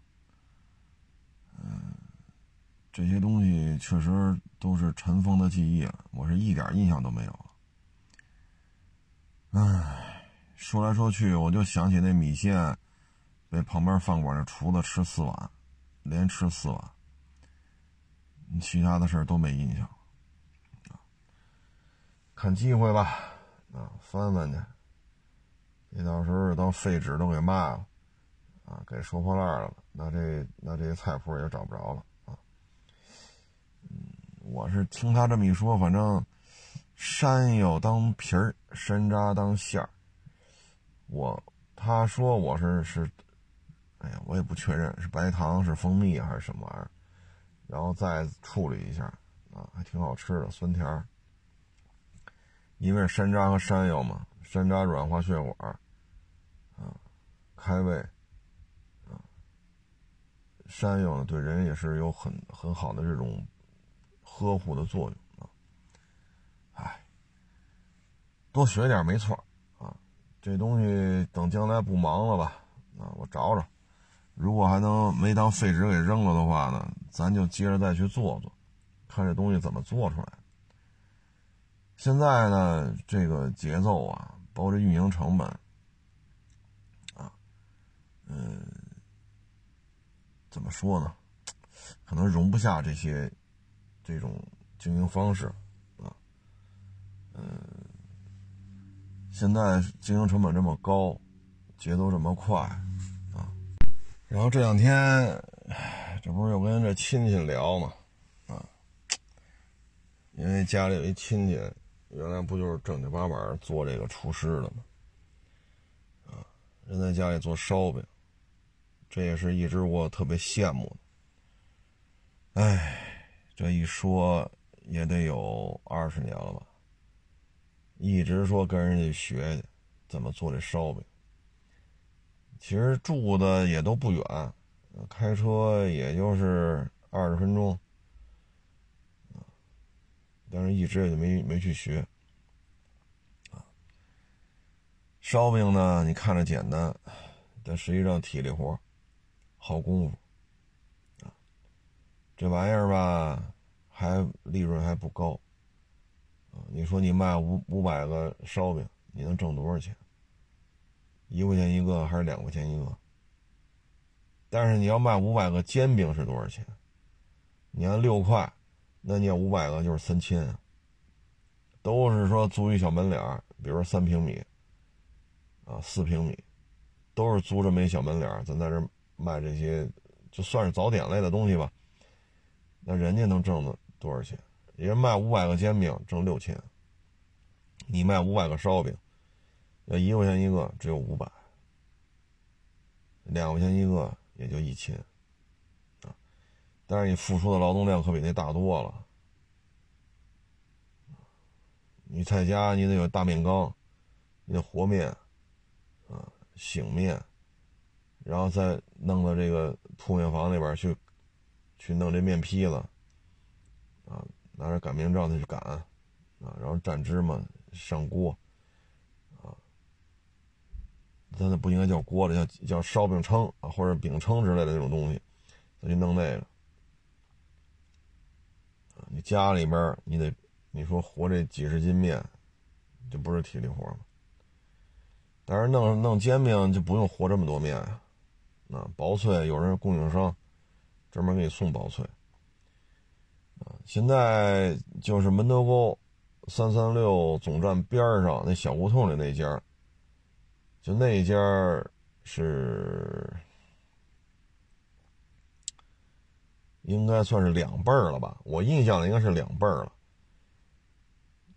嗯，这些东西确实都是尘封的记忆了，我是一点印象都没有了，唉。说来说去，我就想起那米线，被旁边饭馆的厨子吃四碗，连吃四碗。其他的事都没印象，看机会吧，啊，翻翻去，你到时候当废纸都给卖了，啊，给收破烂了，那这那这些菜谱也找不着了啊。我是听他这么一说，反正山药当皮儿，山楂当馅儿。我他说我是是，哎呀，我也不确认是白糖是蜂蜜还是什么玩意儿。然后再处理一下，啊，还挺好吃的，酸甜儿。因为山楂和山药嘛，山楂软化血管，啊，开胃，啊，山药呢对人也是有很很好的这种呵护的作用啊。哎，多学点没错啊，这东西等将来不忙了吧，啊，我找找。如果还能没当废纸给扔了的话呢，咱就接着再去做做，看这东西怎么做出来。现在呢，这个节奏啊，包括这运营成本啊，嗯，怎么说呢？可能容不下这些这种经营方式啊，嗯，现在经营成本这么高，节奏这么快。啊然后这两天，这不是又跟这亲戚聊嘛，啊，因为家里有一亲戚，原来不就是正经八百做这个厨师的吗，啊，人在家里做烧饼，这也是一直我特别羡慕的。哎，这一说也得有二十年了吧，一直说跟人家学去怎么做这烧饼。其实住的也都不远，开车也就是二十分钟，但是一直也就没没去学。啊，烧饼呢，你看着简单，但实际上体力活，耗功夫。啊，这玩意儿吧，还利润还不高。啊，你说你卖五五百个烧饼，你能挣多少钱？一块钱一个还是两块钱一个？但是你要卖五百个煎饼是多少钱？你要六块，那你要五百个就是三千。都是说租一小门脸比如说三平米，啊四平米，都是租这么一小门脸咱在这卖这些，就算是早点类的东西吧。那人家能挣的多少钱？人家卖五百个煎饼挣六千，你卖五百个烧饼。要一块钱一个，只有五百；两块钱一个，也就一千。但是你付出的劳动量可比那大多了。你在家，你得有大面缸，你得和面，啊，醒面，然后再弄到这个铺面房那边去，去弄这面坯子，啊，拿着擀面杖子去擀，啊，然后蘸芝麻上锅。咱那不应该叫锅了，叫叫烧饼铛啊，或者饼铛之类的那种东西，再去弄那个。家里边你得，你说和这几十斤面，就不是体力活吗？但是弄弄煎饼就不用和这么多面呀，啊，薄脆有人供应商专门给你送薄脆。啊，现在就是门头沟三三六总站边上那小胡同里那家。就那家是应该算是两辈儿了吧？我印象里应该是两辈儿了。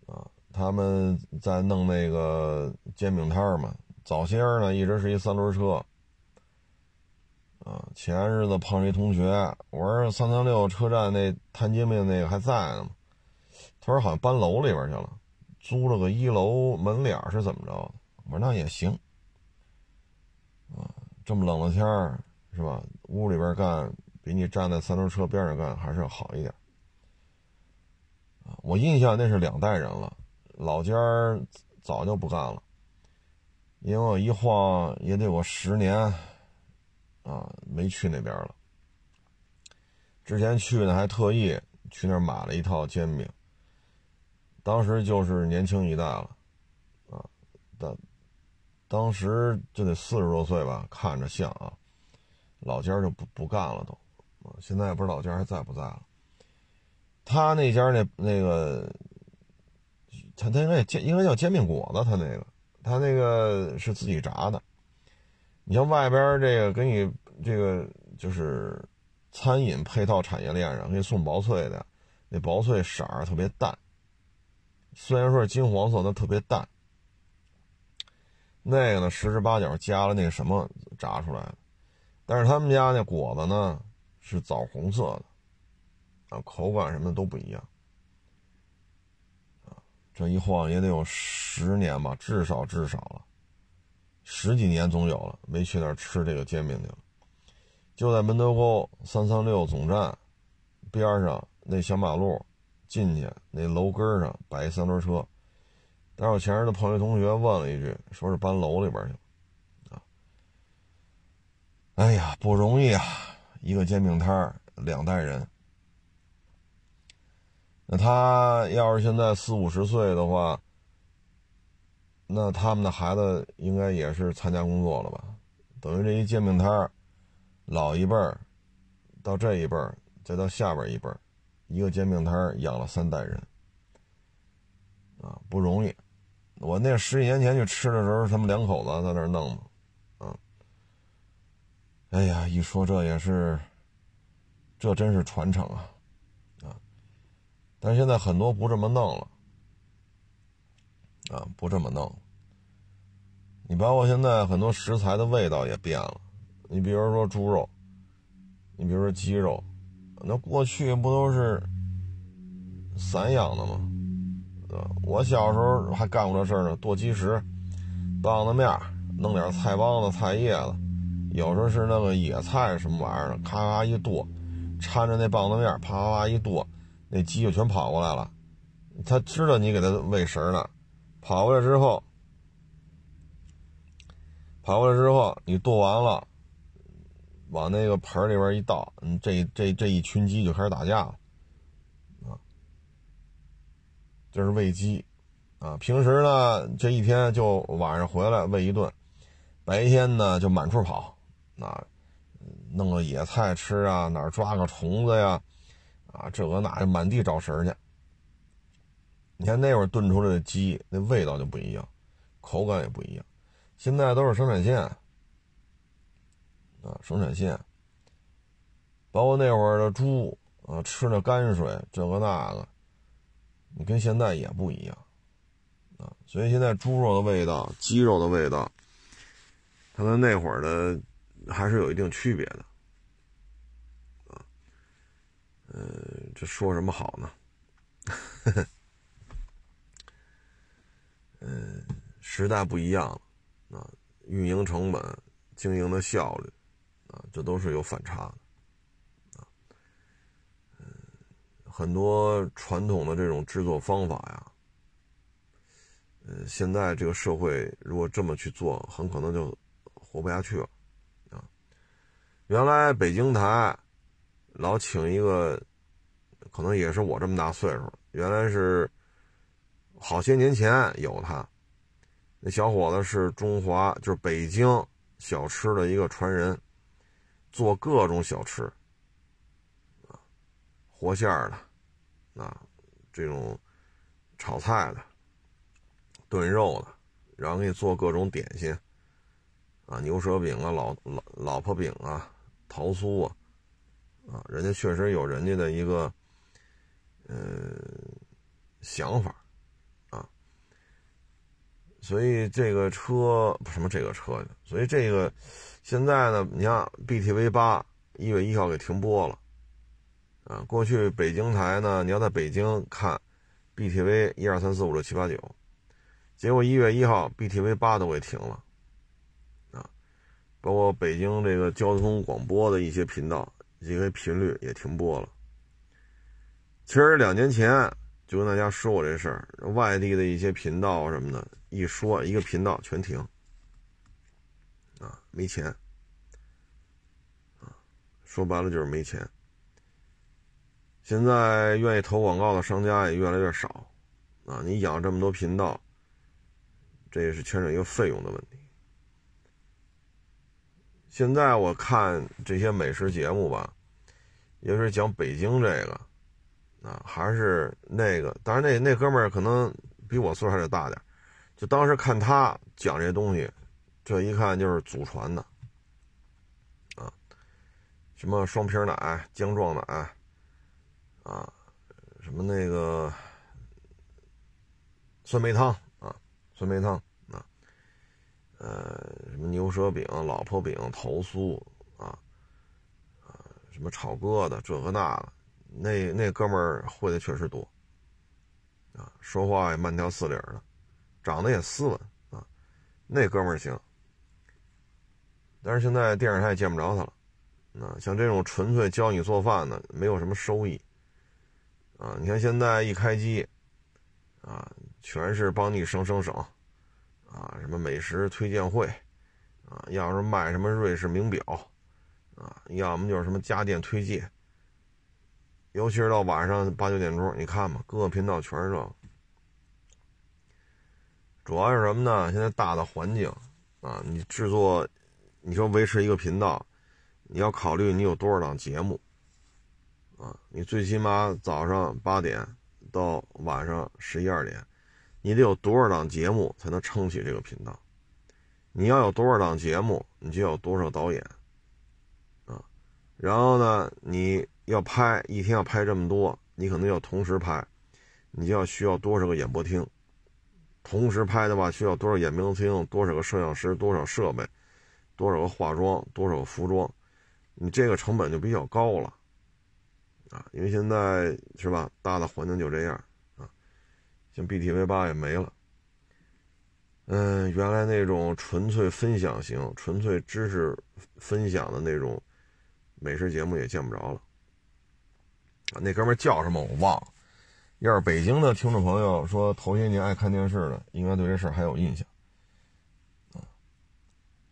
啊，他们在弄那个煎饼摊儿嘛。早些呢，一直是一三轮车。啊，前日子碰一同学，我说三三六车站那摊煎饼那个还在呢吗？他说好像搬楼里边去了，租了个一楼门脸是怎么着？我说那也行。啊，这么冷的天儿，是吧？屋里边干比你站在三轮车边上干还是要好一点。我印象那是两代人了，老家早就不干了，因为我一晃也得有十年，啊，没去那边了。之前去呢，还特意去那儿买了一套煎饼，当时就是年轻一代了，啊，但。当时就得四十多岁吧，看着像啊。老家就不不干了都，现在也不知道老家还在不在了。他那家那那个，他他应该煎应该叫煎饼果子，他那个他那个是自己炸的。你像外边这个给你这个就是餐饮配套产业链上给你送薄脆的，那薄脆色儿特别淡，虽然说是金黄色，但特别淡。那个呢，十之八九加了那个什么炸出来的，但是他们家那果子呢是枣红色的，啊，口感什么都不一样，啊，这一晃也得有十年吧，至少至少了，十几年总有了，没去那儿吃这个煎饼去了，就在门头沟三三六总站边上那小马路进去那楼根上摆一三轮车。但是我前日的朋友同学问了一句，说是搬楼里边去了，啊，哎呀，不容易啊！一个煎饼摊两代人。那他要是现在四五十岁的话，那他们的孩子应该也是参加工作了吧？等于这一煎饼摊老一辈儿到这一辈儿，再到下边一辈儿，一个煎饼摊养了三代人，啊，不容易。我那十几年前去吃的时候，他们两口子在那弄，哎呀，一说这也是，这真是传承啊，啊，但是现在很多不这么弄了，啊，不这么弄，你包括现在很多食材的味道也变了，你比如说猪肉，你比如说鸡肉，那过去不都是散养的吗？我小时候还干过这事儿呢，剁鸡食、棒子面，弄点菜帮子、菜叶子，有时候是那个野菜什么玩意儿，咔咔一剁，掺着那棒子面，啪啪啪一剁，那鸡就全跑过来了。它知道你给它喂食呢，跑过来之后，跑过来之后，你剁完了，往那个盆里边一倒，嗯，这这这一群鸡就开始打架了。这是喂鸡，啊，平时呢这一天就晚上回来喂一顿，白天呢就满处跑，啊，弄个野菜吃啊，哪儿抓个虫子呀，啊，这个那就满地找食去。你看那会儿炖出来的鸡，那味道就不一样，口感也不一样。现在都是生产线，啊，生产线，包括那会儿的猪啊，吃那泔水，这个那个。你跟现在也不一样，啊，所以现在猪肉的味道、鸡肉的味道，它跟那会儿的还是有一定区别的，啊，呃，这说什么好呢？嗯，时代不一样了，啊，运营成本、经营的效率，啊，这都是有反差的嗯。很多传统的这种制作方法呀，呃，现在这个社会如果这么去做，很可能就活不下去了。原来北京台老请一个，可能也是我这么大岁数，原来是好些年前有他，那小伙子是中华，就是北京小吃的一个传人，做各种小吃。啊活馅儿的，啊，这种炒菜的、炖肉的，然后给你做各种点心，啊，牛舌饼啊、老老老婆饼啊、桃酥啊，啊，人家确实有人家的一个，呃，想法，啊，所以这个车什么这个车所以这个现在呢，你像 BTV 八一月一号给停播了。啊，过去北京台呢，你要在北京看，BTV 一二三四五六七八九，结果一月一号 BTV 八都给停了，包括北京这个交通广播的一些频道，一些频率也停播了。其实两年前就跟大家说过这事儿，外地的一些频道什么的，一说一个频道全停，啊，没钱，啊，说白了就是没钱。现在愿意投广告的商家也越来越少，啊，你养这么多频道，这也是牵扯一个费用的问题。现在我看这些美食节目吧，也是讲北京这个，啊，还是那个，当然那那哥们儿可能比我岁数还得大点就当时看他讲这东西，这一看就是祖传的，啊，什么双皮奶、姜撞奶，啊，什么那个酸梅汤啊，酸梅汤。呃，什么牛舌饼、老婆饼、头酥啊，啊，什么炒疙瘩，这个那个，那那哥们儿会的确实多，啊，说话也慢条斯理的，长得也斯文啊，那哥们儿行。但是现在电视台也见不着他了，啊，像这种纯粹教你做饭的，没有什么收益，啊，你看现在一开机，啊，全是帮你省省省。啊，什么美食推荐会，啊，要是卖什么瑞士名表，啊，要么就是什么家电推荐，尤其是到晚上八九点钟，你看吧，各个频道全是这。主要是什么呢？现在大的环境，啊，你制作，你说维持一个频道，你要考虑你有多少档节目，啊，你最起码早上八点到晚上十一二点。你得有多少档节目才能撑起这个频道？你要有多少档节目，你就有多少导演，啊，然后呢，你要拍一天要拍这么多，你可能要同时拍，你就要需要多少个演播厅？同时拍的话，需要多少演播厅？多少个摄像师？多少设备？多少个化妆？多少个服装？你这个成本就比较高了，啊，因为现在是吧，大的环境就这样。像 BTV 八也没了，嗯，原来那种纯粹分享型、纯粹知识分享的那种美食节目也见不着了。那哥们叫什么我忘了。要是北京的听众朋友说头些年爱看电视的，应该对这事还有印象。啊，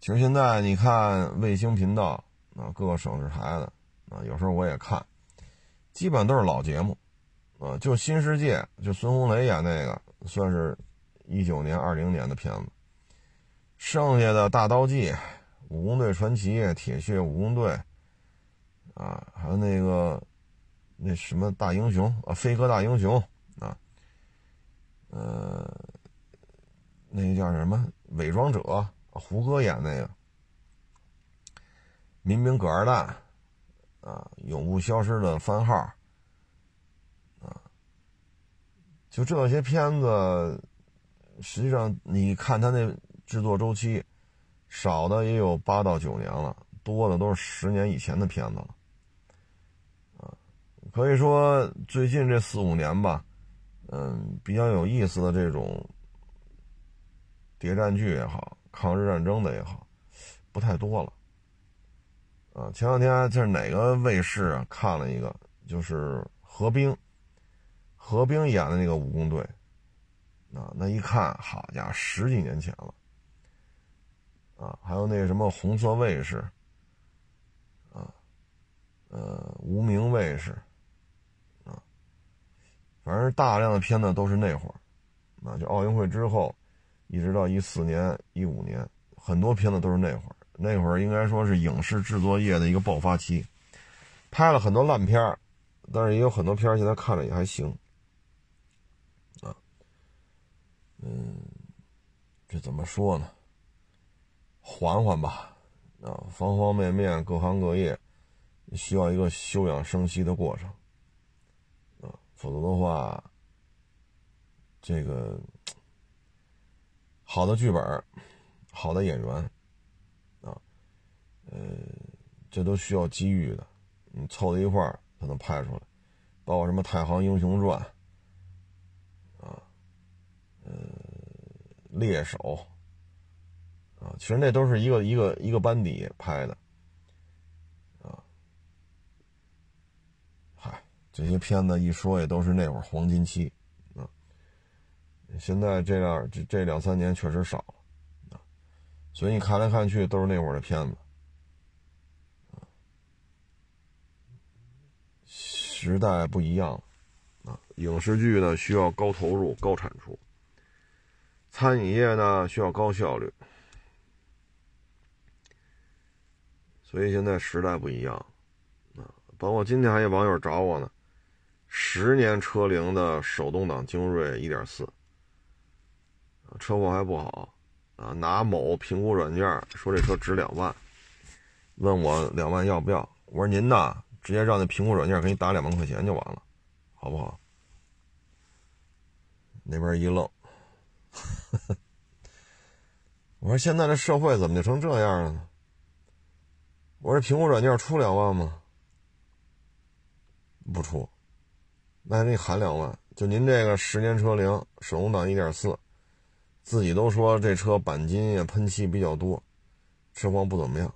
其实现在你看卫星频道啊，各个省市台的啊，有时候我也看，基本都是老节目。啊，就新世界，就孙红雷演那个，算是一九年、二零年的片子。剩下的大刀记、武工队传奇、铁血武工队，啊，还有那个那什么大英雄啊，飞哥大英雄啊，呃，那个叫什么伪装者，胡歌演那个民兵葛二蛋，啊，永不消失的番号。就这些片子，实际上你看他那制作周期，少的也有八到九年了，多的都是十年以前的片子了。啊，可以说最近这四五年吧，嗯，比较有意思的这种谍战剧也好，抗日战争的也好，不太多了。啊，前两天在哪个卫视啊？看了一个，就是何冰。何冰演的那个武工队，啊，那一看，好家伙，十几年前了，啊，还有那什么红色卫士，啊，呃，无名卫士，啊，反正大量的片子都是那会儿，啊，就奥运会之后，一直到一四年、一五年，很多片子都是那会儿。那会儿应该说是影视制作业的一个爆发期，拍了很多烂片但是也有很多片现在看着也还行。嗯，这怎么说呢？缓缓吧，啊，方方面面、各行各业需要一个休养生息的过程，啊，否则的话，这个好的剧本、好的演员，啊，呃，这都需要机遇的，你凑在一块儿才能拍出来，包括什么《太行英雄传》。呃，猎手啊，其实那都是一个一个一个班底拍的啊。嗨，这些片子一说也都是那会儿黄金期啊。现在这样这这两三年确实少了啊，所以你看来看去都是那会儿的片子。时代不一样了啊，影视剧呢需要高投入、高产出。餐饮业呢需要高效率，所以现在时代不一样啊！包括今天还有网友找我呢，十年车龄的手动挡精锐1.4，车况还不好啊，拿某评估软件说这车值两万，问我两万要不要？我说您呐，直接让那评估软件给你打两万块钱就完了，好不好？那边一愣，我说现在这社会怎么就成这样了呢？我说苹果软件出两万吗？不出，那还给你喊两万。就您这个十年车龄，手动挡一点四，自己都说这车钣金呀喷漆比较多，车况不怎么样，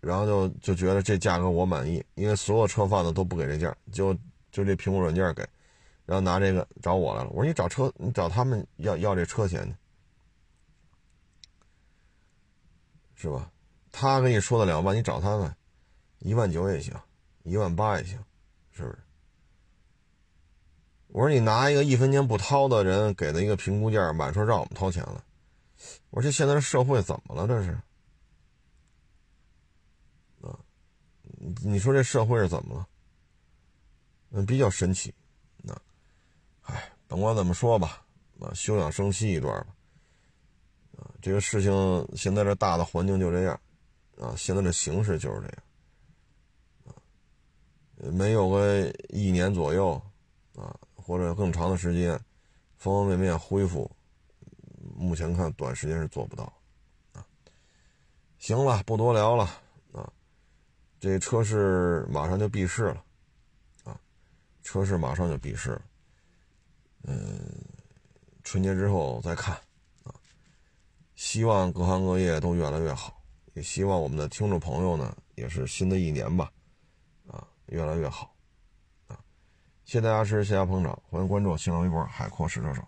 然后就就觉得这价格我满意，因为所有车贩子都不给这价，就就这苹果软件给，然后拿这个找我来了。我说你找车，你找他们要要这车钱去，是吧？他跟你说的两万，你找他们，一万九也行，一万八也行，是不是？我说你拿一个一分钱不掏的人给的一个评估价，满说让我们掏钱了。我说这现在这社会怎么了？这是啊？你说这社会是怎么了？嗯，比较神奇。甭管怎么说吧，啊，休养生息一段吧。啊，这个事情现在这大的环境就这样。啊，现在的形势就是这样，啊，没有个一年左右，啊，或者更长的时间，方方面面恢复，目前看短时间是做不到，啊，行了，不多聊了，啊，这车市马上就闭市了，啊，车市马上就闭市了，嗯，春节之后再看，啊，希望各行各业都越来越好。也希望我们的听众朋友呢，也是新的一年吧，啊，越来越好，啊，谢谢大家支持，谢谢捧场，欢迎关注新浪微博海阔试车手。